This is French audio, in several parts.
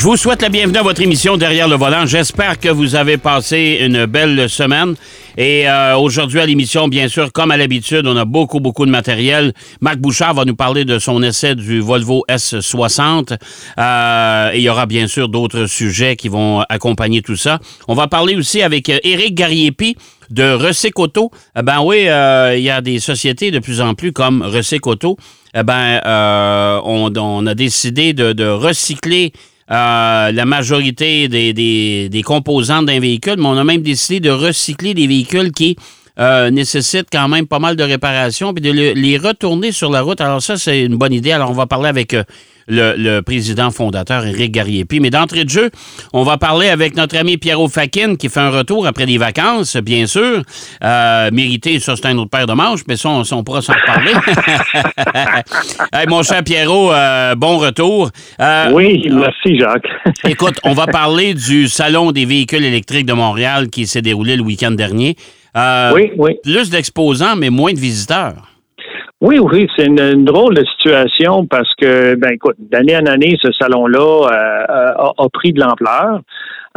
Je vous souhaite la bienvenue à votre émission Derrière le volant. J'espère que vous avez passé une belle semaine. Et euh, aujourd'hui à l'émission, bien sûr, comme à l'habitude, on a beaucoup, beaucoup de matériel. Marc Bouchard va nous parler de son essai du Volvo S60. Euh, il y aura bien sûr d'autres sujets qui vont accompagner tout ça. On va parler aussi avec euh, Éric Gariepi de Recycoto. Eh ben oui, il y a des sociétés de plus en plus comme Recycoto. Eh ben, on, on, a décidé de, de recycler euh, la majorité des, des, des composantes d'un véhicule, mais on a même décidé de recycler des véhicules qui euh, nécessitent quand même pas mal de réparations, puis de les retourner sur la route. Alors ça, c'est une bonne idée. Alors on va parler avec euh, le, président fondateur Éric Gariepi. Mais d'entrée de jeu, on va parler avec notre ami Pierrot Fakin qui fait un retour après des vacances, bien sûr. Euh, mérité, ça c'est un autre paire de manches, mais ça, on, pourra s'en parler. mon cher Pierrot, euh, bon retour. Euh, oui, merci Jacques. écoute, on va parler du Salon des véhicules électriques de Montréal qui s'est déroulé le week-end dernier. Oui, oui. Plus d'exposants, mais moins de visiteurs. Oui, oui, c'est une, drôle de situation parce que, ben écoute, d'année en année, ce salon-là euh, a, pris de l'ampleur.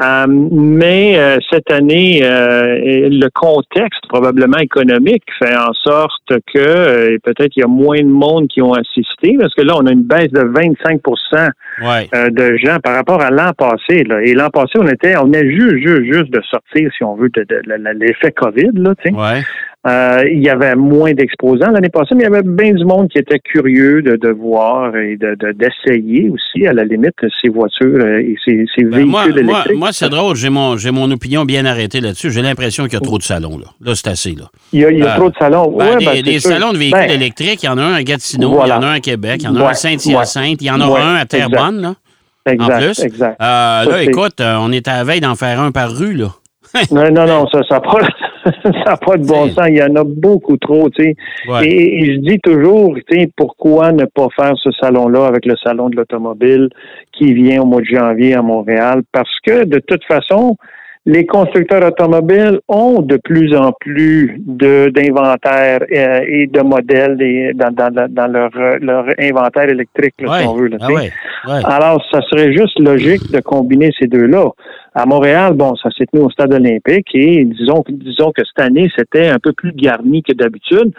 Euh, mais euh, cette année, le contexte probablement économique fait en sorte que peut-être il y a moins de monde qui ont assisté parce que là, on a une baisse de 25% de gens par rapport à l'an passé. Là. Et l'an passé, on était, on est juste, juste, juste de sortir, si on veut, de, l'effet COVID. Là, ouais. Euh, il y avait moins d'exposants l'année passée, mais il y avait bien du monde qui était curieux de, de voir et de, d'essayer aussi, à la limite, ces voitures euh, et ces, ces ben, véhicules moi, électriques. Moi, c'est drôle, j'ai mon, mon opinion bien arrêtée là-dessus. J'ai l'impression qu'il y a trop de salons. Là, là c'est assez. Là. Il y a, il y a euh, trop de salons. Ben, des, ben, salons de véhicules ben, électriques, il y en a un à Gatineau, il y en a un à Québec, il y en a un à Saint-Hyacinthe, il y en a un à Terrebonne. Là, exact, en plus. Exact. là, écoute, on est à la veille d'en faire un par rue. là. non, non, non, ça, ça pas, ça n'a pas de bon sens. Il y en a beaucoup trop, tu sais. Et, je dis toujours, tu sais, pourquoi ne pas faire ce salon-là avec le salon de l'automobile qui vient au mois de janvier à Montréal? Parce que, de toute façon, les constructeurs automobiles ont de plus en plus d'inventaires euh, et de modèles dans, dans, dans leur, leur, inventaire électrique, si on veut. Là, ah Alors, ça serait juste logique de combiner ces deux-là. À Montréal, bon, ça s'est tenu au stade olympique et disons, disons que cette année, c'était un peu plus garni que d'habitude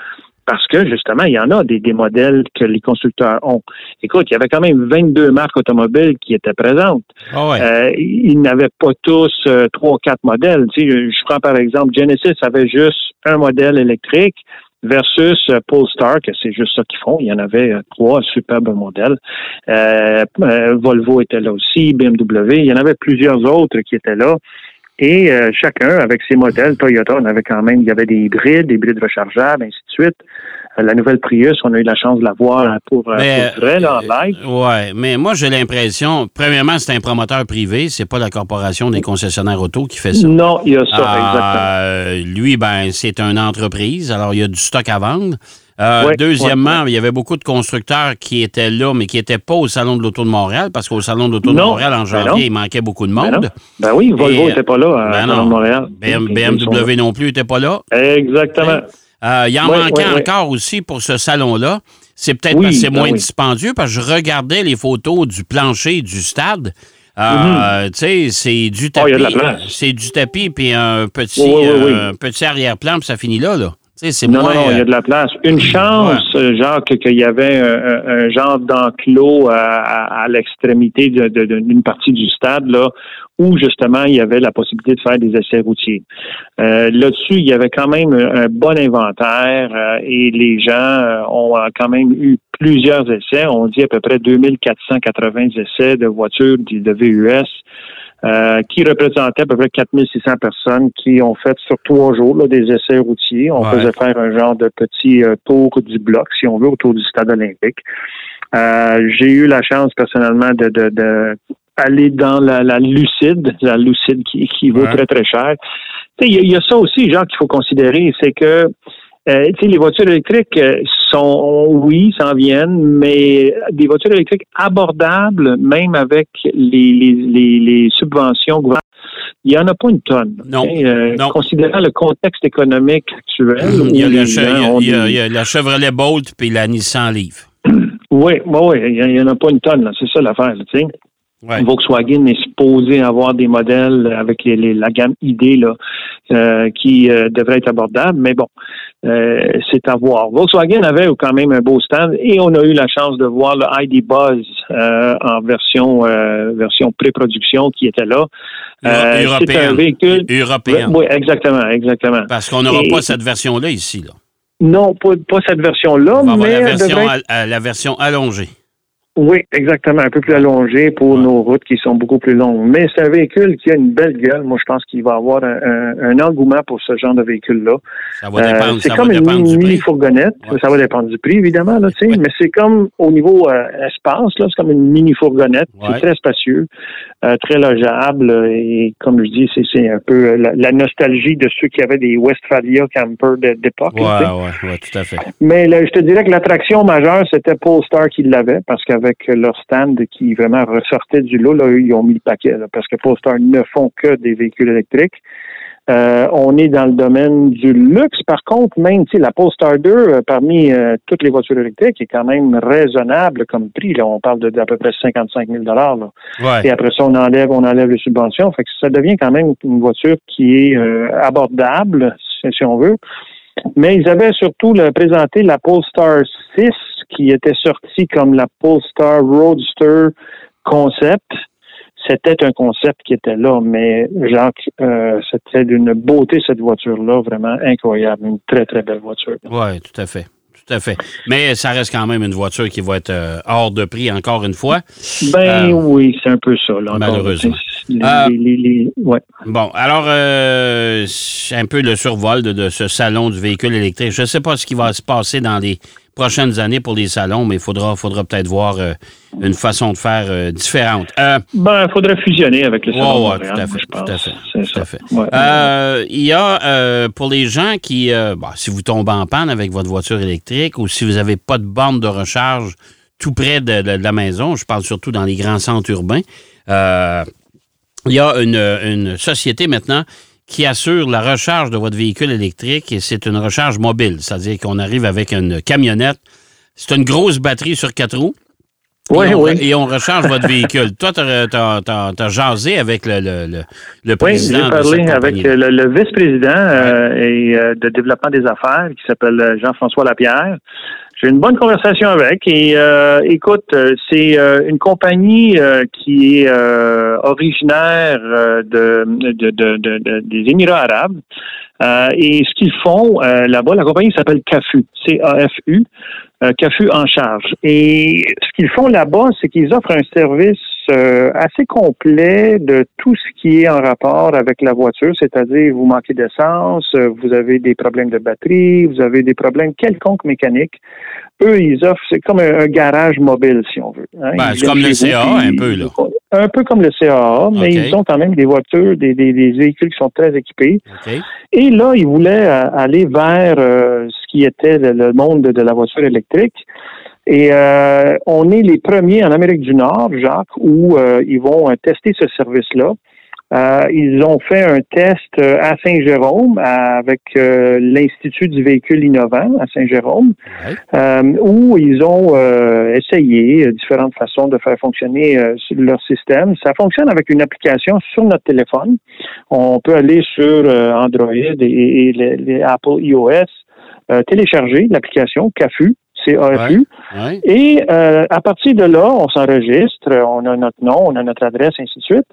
parce que justement, il y en a des, des, modèles que les constructeurs ont. Écoute, il y avait quand même 22 marques automobiles qui étaient présentes. Ah euh, ils n'avaient pas tous euh, trois ou quatre modèles. Tu sais, je, prends par exemple Genesis avait juste un modèle électrique versus euh, Polestar, que c'est juste ça qu'ils font. Il y en avait euh, trois superbes modèles. Euh, Volvo était là aussi, BMW. Il y en avait plusieurs autres qui étaient là. Et chacun, avec ses modèles, Toyota, on avait quand même, il y avait des hybrides, des hybrides rechargeables, ainsi de suite. La nouvelle Prius, on a eu la chance de la voir pour, vrai, là, en live. Oui, mais moi, j'ai l'impression, premièrement, c'est un promoteur privé, c'est pas la Corporation des concessionnaires auto qui fait ça. Non, il y a ça, exactement. Lui, ben, c'est une entreprise, alors il y a du stock à vendre. deuxièmement, il y avait beaucoup de constructeurs qui étaient là, mais qui n'étaient pas au Salon de l'Auto de Montréal, parce qu'au Salon de l'Auto de Montréal, en ben janvier, il manquait beaucoup de monde. Ben, oui, Volvo n'était pas là au ben Salon de Montréal. BMW non plus n'était pas là. Exactement. Euh, il en manquait encore aussi pour ce salon-là. C'est peut-être parce que c'est moins dispendieux, parce que je regardais les photos du plancher du stade. Euh. Tu sais, c'est du oh, tapis. c'est du tapis puis un petit, euh, petit arrière-plan, puis ça finit là, là non, non, il y a de la place. Une chance, Jacques, qu'il y avait un, genre d'enclos à, l'extrémité d'une partie du stade, là, où justement il y avait la possibilité de faire des essais routiers. Euh, là-dessus, il y avait quand même un bon inventaire euh, et les gens euh, ont quand même eu plusieurs essais. On dit à peu près 2480 essais de voitures de VUS. Euh, qui représentait à peu près 4600 personnes qui ont fait sur trois jours là, des essais routiers. On faisait faire un genre de petit euh, tour du bloc, si on veut, autour du stade olympique. Euh, j'ai eu la chance personnellement de, de, aller dans la, lucide, la lucide qui, qui vaut très, très cher. Il y, a ça aussi, genre, qu'il faut considérer, c'est que euh, les voitures électriques euh, sont, oui, s'en viennent, mais des voitures électriques abordables, même avec les, les, les, les subventions gouvernementales il n'y en a pas une tonne. Non. Euh, non. Considérant le contexte économique actuel. Il y a, la, gens il y a- il y a- la Chevrolet Bolt puis la Nissan Leaf. Oui, oui, oui, il n'y en a pas une tonne, là. c'est ça l'affaire, sais. Ouais. Volkswagen est supposé avoir des modèles avec les- les- la gamme ID là, euh, qui euh, devraient être abordables, mais bon, euh, c'est à voir. Volkswagen avait quand même un beau stand et on a eu la chance de voir le ID Buzz euh, en version version pré-production qui était là. C'est un véhicule. Européenne. Oui, exactement, exactement. Parce qu'on n'aura Et- pas cette version-là ici. Là. Non, pas, pas cette version-là, On va avoir mais la elle version, devrait être- à- à- la version allongée. Oui, exactement, un peu plus allongé pour Ouais. nos routes qui sont beaucoup plus longues. Mais c'est un véhicule qui a une belle gueule. Moi, je pense qu'il va avoir un, un- un engouement pour ce genre de véhicule-là. Ça va Euh, dépendre, c'est ça comme va une dépendre mini fourgonnette. Ouais. Ça va dépendre du prix, évidemment, là. Ouais. Mais c'est comme au niveau euh, espace, là, c'est comme une mini fourgonnette. C'est très spacieux, euh, très logeable. euh, Et comme je dis, c'est, c'est un peu euh, la, la nostalgie de ceux qui avaient des Westphalia camper d'époque. Ouais, ouais, ouais, tout à fait. Mais là, je te dirais que l'attraction majeure, c'était Polestar qui l'avait, parce qu'avec leur stand qui vraiment ressortait du lot, là, eux, ils ont mis le paquet, là, parce que Polestar ne font que des véhicules électriques. Euh, on est dans le domaine du luxe. Par contre, même sais, la Polestar 2, euh, parmi euh, toutes les voitures électriques, est quand même raisonnable comme prix. Là. On parle de, d'à peu près 55 000 là. Ouais. Et après ça, on enlève, on enlève les subventions. Fait que ça devient quand même une voiture qui est abordable, si, si on veut. Mais ils avaient surtout présenté la Polestar 6, qui était sortie comme la Polestar Roadster Concept. C'était un concept qui était là, mais Jacques, euh, c'était d'une beauté cette voiture-là, vraiment incroyable, une très très belle voiture. Oui, tout à fait. Tout à fait. Mais ça reste quand même une voiture qui va être euh, hors de prix encore une fois. Ben Euh, oui, c'est un peu ça. Là, malheureusement. Les- Euh, les- les- les- ouais. Bon, alors, euh, c'est un peu le survol de, de ce salon du véhicule électrique. Je ne sais pas ce qui va se passer dans les prochaines années pour les salons, mais il faudra, faudra peut-être voir euh, une façon de faire différente. Ben, il faudrait fusionner avec le Salon ouais, Montréal, tout à fait, je tout à pense. fait, C'est tout ça. à fait. Ouais. Il y a, pour les gens qui, bon, si vous tombez en panne avec votre voiture électrique ou si vous n'avez pas de borne de recharge tout près de, de- de la maison, je parle surtout dans les grands centres urbains, il y a une, une société maintenant qui assure la recharge de votre véhicule électrique et c'est une recharge mobile, c'est-à-dire qu'on arrive avec une camionnette. C'est une grosse batterie sur quatre roues. Oui, et, on, oui. et on recharge votre véhicule. Toi, tu as, jasé avec le, le, le, le Oui, président j'ai de parlé avec le, le vice-président euh, et euh, de développement des affaires qui s'appelle euh, Jean-François Lapierre. J'ai une bonne conversation avec et euh, écoute, euh, c'est euh, une compagnie euh, qui est euh, originaire euh, de, de, de- de- de- des Émirats arabes. Et ce qu'ils font là-bas, la compagnie s'appelle CAFU, C-A-F-U, CAFU en charge. Et ce qu'ils font là-bas, c'est qu'ils offrent un service euh, assez complet de tout ce qui est en rapport avec la voiture, c'est-à-dire vous manquez d'essence, euh, vous avez des problèmes de batterie, vous avez des problèmes quelconques mécaniques. Eux, ils offrent, c'est comme un, un garage mobile, si on veut. hein. Ben, c'est comme le CAA, un peu, là. Un peu comme le CAA, mais ils ont quand même des voitures, des, des, des véhicules qui sont très équipés. Et là, ils voulaient euh, aller vers euh, ce qui était le, monde de, de la voiture électrique. Et euh, on est les premiers en Amérique du Nord, Jacques, où euh, ils vont euh, tester ce service-là. Euh, ils ont fait un test euh, à Saint-Jérôme avec euh, l'Institut du véhicule innovant à Saint-Jérôme, Ouais. euh, où ils ont euh, essayé différentes façons de faire fonctionner euh, leur système. Ça fonctionne avec une application sur notre téléphone. On peut aller sur euh, Android et, et les, les Apple iOS, euh, télécharger l'application CAFU, C-A-F-U. Ouais. Et euh, à partir de là, on s'enregistre, on a notre nom, on a notre adresse, ainsi de suite.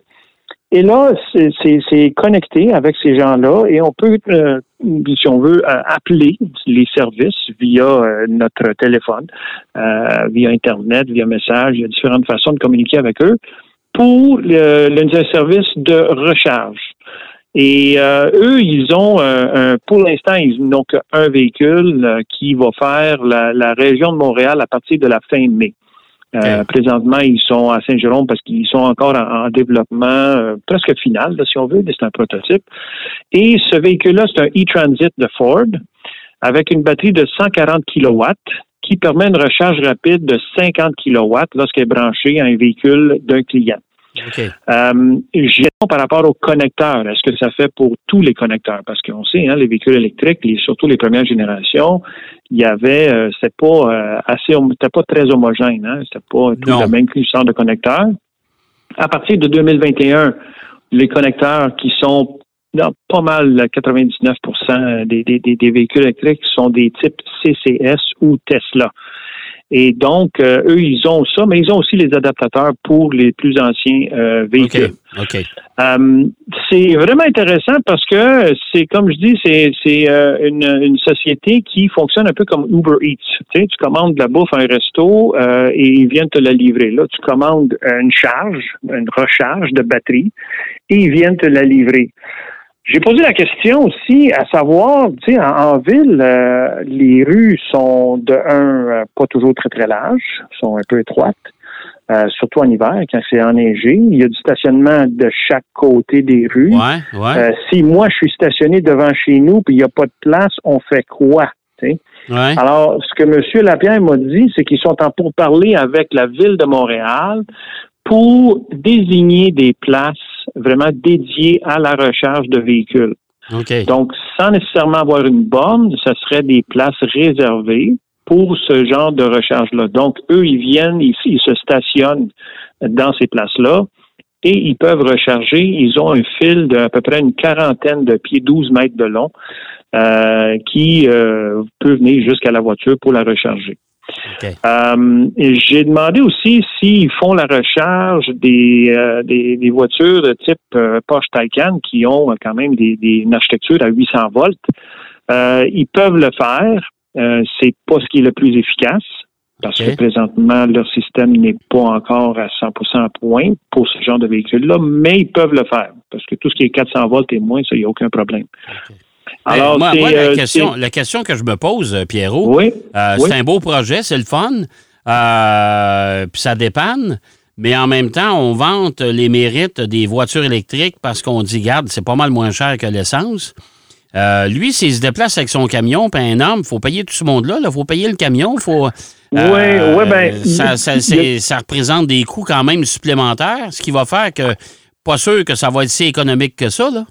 Et là, c'est- connecté avec ces gens-là et on peut, euh, si on veut, euh, appeler les services via euh, notre téléphone, via Internet, via message. Il y a différentes façons de communiquer avec eux pour le, service de recharge. Et euh, eux, ils ont, euh, un- pour l'instant, ils n'ont qu'un véhicule euh, qui va faire la, la région de Montréal à partir de la fin mai. Euh. Présentement, ils sont à Saint-Jérôme parce qu'ils sont encore en, en développement euh, presque final, là, si on veut, mais c'est un prototype. Et ce véhicule-là, c'est un e-Transit de Ford avec une batterie de 140 kilowatts qui permet une recharge rapide de 50 kilowatts lorsqu'elle est branchée à un véhicule d'un client. OK. Euh, par rapport aux connecteurs, est-ce que ça fait pour tous les connecteurs? Parce qu'on sait, hein, les véhicules électriques, les, surtout les premières générations, il y avait, euh, c'était pas euh, assez, c'était pas très homogène, hein, c'était pas tout le même cuisseur de connecteurs. À partir de 2021, les connecteurs qui sont dans pas mal 99 des, des, des, des véhicules électriques sont des types CCS ou Tesla. Et donc, euh, eux, ils ont ça, mais ils ont aussi les adaptateurs pour les plus anciens euh, véhicules. OK. Euh, c'est vraiment intéressant parce que c'est, comme je dis, c'est, c'est euh, une, une société qui fonctionne un peu comme Uber Eats. Tu sais, tu commandes de la bouffe à un resto euh, et ils viennent te la livrer. Là, tu commandes une charge, une recharge de batterie et ils viennent te la livrer. J'ai posé la question aussi à savoir, tu sais, en, en ville, euh, les rues sont de un euh, pas toujours très très larges, sont un peu étroites, euh, surtout en hiver quand c'est enneigé. Il y a du stationnement de chaque côté des rues. Ouais, ouais. Euh, si moi je suis stationné devant chez nous puis il n'y a pas de place, on fait quoi? ouais. Alors, ce que M. Lapierre m'a dit, c'est qu'ils sont en pourparlers avec la ville de Montréal pour désigner des places vraiment dédiées à la recharge de véhicules. Donc, sans nécessairement avoir une borne, ce serait des places réservées pour ce genre de recharge-là. Donc, eux, ils viennent ils se stationnent dans ces places-là et ils peuvent recharger. Ils ont un fil d'à peu près une quarantaine de pieds, 12 mètres de long, euh, qui euh, peut venir jusqu'à la voiture pour la recharger. Euh, J'ai demandé aussi s'ils font la recharge des, euh, des, des voitures de type euh, Porsche Taycan qui ont quand même des, des, une architecture à 800 volts. Ils peuvent le faire. C'est pas ce qui est le plus efficace parce que présentement leur système n'est pas encore à 100% à point pour ce genre de véhicule-là, mais ils peuvent le faire parce que tout ce qui est 400 volts et moins, ça, il n'y a aucun problème. Alors, moi, la, euh, question, la question que je me pose, euh, Pierrot, Oui, euh, oui. c'est un beau projet, c'est le fun, euh, puis ça dépanne, mais en même temps, on vante les mérites des voitures électriques parce qu'on dit, garde, c'est pas mal moins cher que l'essence. Euh, lui, s'il se déplace avec son camion, puis un homme, il faut payer tout ce monde-là. Il faut payer le camion. Faut, euh, Ouais, ouais, ben, ça représente des coûts quand même supplémentaires, ce qui va faire que, pas sûr que ça va être si économique que ça. Là.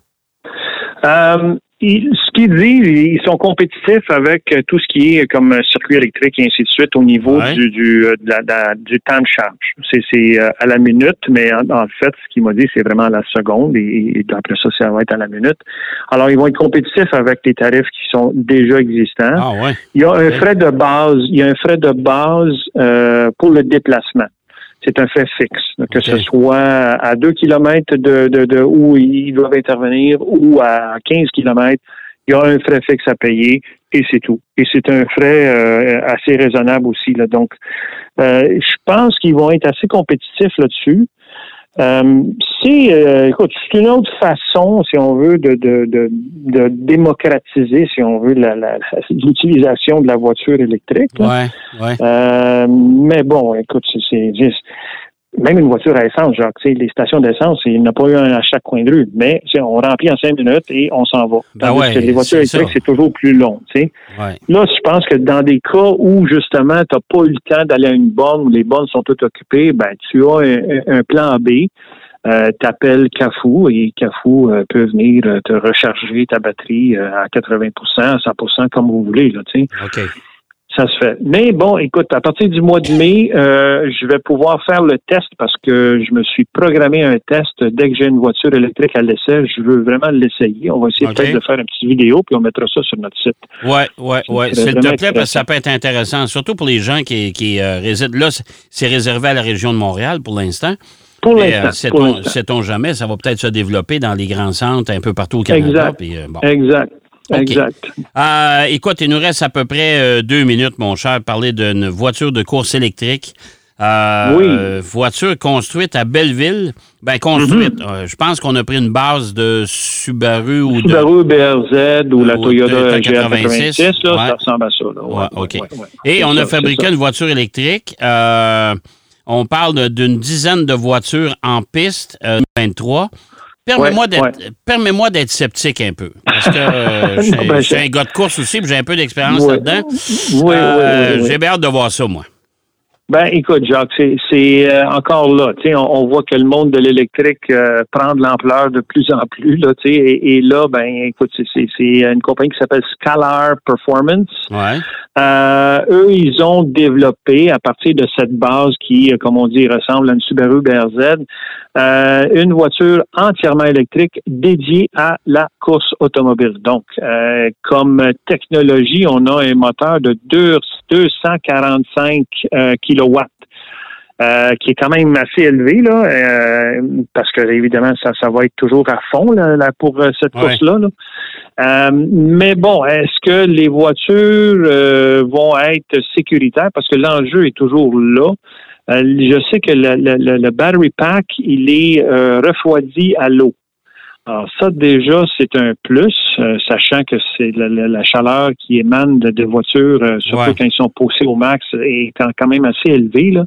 Euh, ils- ce qu'ils disent, ils sont compétitifs avec euh, tout ce qui est comme euh, circuit électrique et ainsi de suite au niveau Ouais. du, du, euh, de la- de du temps de charge. C'est, c'est à la minute, mais en, en fait, ce qu'il m'a dit, c'est vraiment à la seconde et, et après ça, ça va être à la minute. Alors, ils vont être compétitifs avec les tarifs qui sont déjà existants. Ah ouais. Il y a un frais de base, il y a un frais de base euh, pour le déplacement. C'est un fait fixe, que ce soit à 2 km de, de, de où ils doivent intervenir ou à 15 km, il y a un frais fixe à payer et c'est tout. Et c'est un frais euh, assez raisonnable aussi. Là. Donc, euh, je pense qu'ils vont être assez compétitifs là-dessus. Euh, c'est, euh, écoute, c'est une autre façon, si on veut, de, de, de, de démocratiser, si on veut, la, la- l'utilisation de la voiture électrique. là. Ouais, ouais. Euh, mais bon, écoute, c'est, c'est- c'est- même une voiture à essence, genre, tu sais, les stations d'essence, il n'y en a pas eu un à chaque coin de rue, mais tu sais, on remplit en cinq minutes et on s'en va. Ben ouais, que les voitures électriques, c'est toujours plus long, tu sais. ouais. Là, je pense que dans des cas où, justement, tu n'as pas eu le temps d'aller à une borne, où les bornes sont toutes occupées, ben, tu as un, un plan B. Euh, t'appelles Cafou et Cafou euh, peut venir euh, te recharger ta batterie euh, à 80% à 100% comme vous voulez, là, tu sais. OK. Ça se fait. Mais bon, écoute, à partir du mois de mai, euh, je vais pouvoir faire le test parce que je me suis programmé un test. Dès que j'ai une voiture électrique à l'essai, je veux vraiment l'essayer. On va essayer peut-être de faire une petite vidéo, puis on mettra ça sur notre site. Ouais, ouais. C'est S'il te plaît, parce que ça peut être intéressant, surtout pour les gens qui, qui euh, résident. Là, c'est- réservé à la région de Montréal pour l'instant. Pour l'instant. euh, sait-on jamais, ça va peut-être se développer dans les grands centres un peu partout au Canada. Exact. puis, euh, bon. Exact. Exact. Euh, écoute, il nous reste à peu près euh, deux minutes, mon cher, parler d'une voiture de course électrique. Euh, Oui. voiture construite à Belleville. Ben, construite. Mhm. euh, je pense qu'on a pris une base de Subaru ou de. Subaru BRZ ou la Ou Toyota Toyota GR86, là, ouais. ça ressemble à ça. Là. Ouais, ouais. Et on ça, a fabriqué une voiture électrique. Euh, on parle d'une dizaine de voitures en piste, euh, 23. Permets-moi d'être ouais. sceptique un peu. Parce que euh, je suis- Non, ben, c'est- un gars de course aussi, puis j'ai un peu d'expérience Ouais. là-dedans. Oui, oui, Euh, oui, oui. J'ai bien hâte de voir ça, moi. Ben, écoute, Jacques, c'est euh, encore là. Sais, on, voit que le monde de l'électrique euh, prend de l'ampleur de plus en plus. Là, sais, et, là, ben, écoute, c'est une compagnie qui s'appelle Scalar Performance. Ouais. Euh, eux, ils ont développé à partir de cette base qui, comme on dit, ressemble à une Subaru BRZ, une voiture entièrement électrique dédiée à la course automobile. Donc, comme technologie, on a un moteur de 245 kg euh, qui est quand même assez élevé, là, euh, parce que évidemment, ça, ça va être toujours à fond là, pour euh, cette course-là. mais bon, est-ce que les voitures vont être sécuritaires? Parce que l'enjeu est toujours là. je sais que le, le, le, battery pack, il est refroidi à l'eau. Alors ça, déjà, c'est un plus, euh, sachant que c'est la, chaleur qui émane de, voitures, euh, surtout quand ils sont poussés au max, est quand, même assez élevée. Là.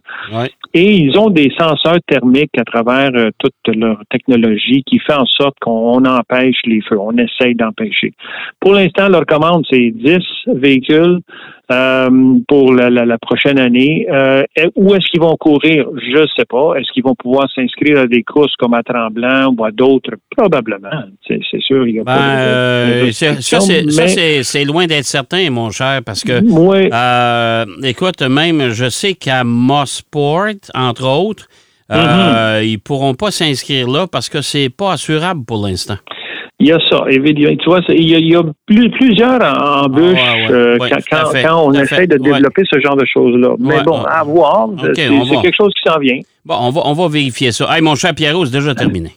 Et ils ont des senseurs thermiques à travers euh, toute leur technologie qui fait en sorte qu'on empêche les feux, on essaye d'empêcher. Pour l'instant, leur commande, c'est 10 véhicules euh, pour la, prochaine année. Euh, où est-ce qu'ils vont courir? Je ne sais pas. Est-ce qu'ils vont pouvoir s'inscrire à des courses comme à Tremblant ou à d'autres? Probablement. C'est sûr. Il y a pas de, ben, ça, c'est loin d'être certain, mon cher, parce que, euh, écoute, même, je sais qu'à Mossport, entre autres, mm-hmm. ils ne pourront pas s'inscrire là parce que c'est pas assurable pour l'instant. Il y a ça, évidemment. Tu vois, il y a, plusieurs embûches ah, euh, quand, on essaie de développer ce genre de choses-là. Mais bon, à voir. c'est quelque chose qui s'en vient. Bon, on va, on va vérifier ça. Hey, mon cher Pierrot, c'est déjà terminé.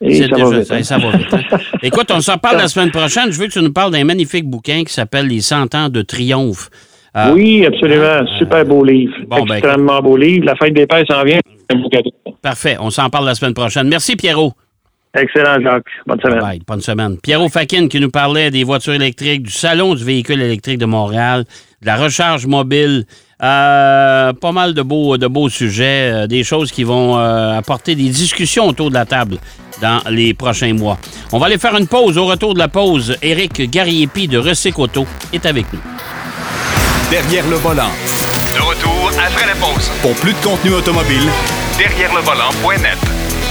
C'est déjà, va vite, ça va vite. Hein. Écoute, on s'en parle la semaine prochaine. Je veux que tu nous parles d'un magnifique bouquin qui s'appelle Les 100 ans de triomphe. Euh, oui, absolument. Euh, Super beau livre. Ben, Extrêmement beau livre. La fête des pères s'en vient. Parfait. On s'en parle la semaine prochaine. Merci, Pierrot. Excellent, Jacques. Bonne semaine. bonne semaine. Pierrot Fakin qui nous parlait des voitures électriques, du Salon du véhicule électrique de Montréal, de la recharge mobile. Euh, pas mal de beaux, de beaux sujets, euh, des choses qui vont euh, apporter des discussions autour de la table dans les prochains mois. On va aller faire une pause. Au retour de la pause, Éric Gariepi de Recyc est avec nous. Derrière le volant. De retour après la pause. Pour plus de contenu automobile, derrière le volant.net.